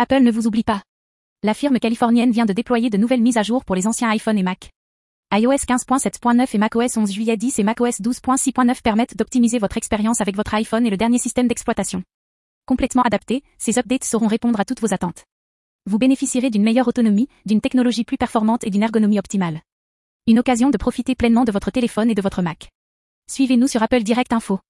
Apple ne vous oublie pas. La firme californienne vient de déployer de nouvelles mises à jour pour les anciens iPhone et Mac. iOS 15.7.9 et macOS 11 juillet 10 et macOS 12.6.9 permettent d'optimiser votre expérience avec votre iPhone et le dernier système d'exploitation. Complètement adaptés, ces updates sauront répondre à toutes vos attentes. Vous bénéficierez d'une meilleure autonomie, d'une technologie plus performante et d'une ergonomie optimale. Une occasion de profiter pleinement de votre téléphone et de votre Mac. Suivez-nous sur Apple Direct Info.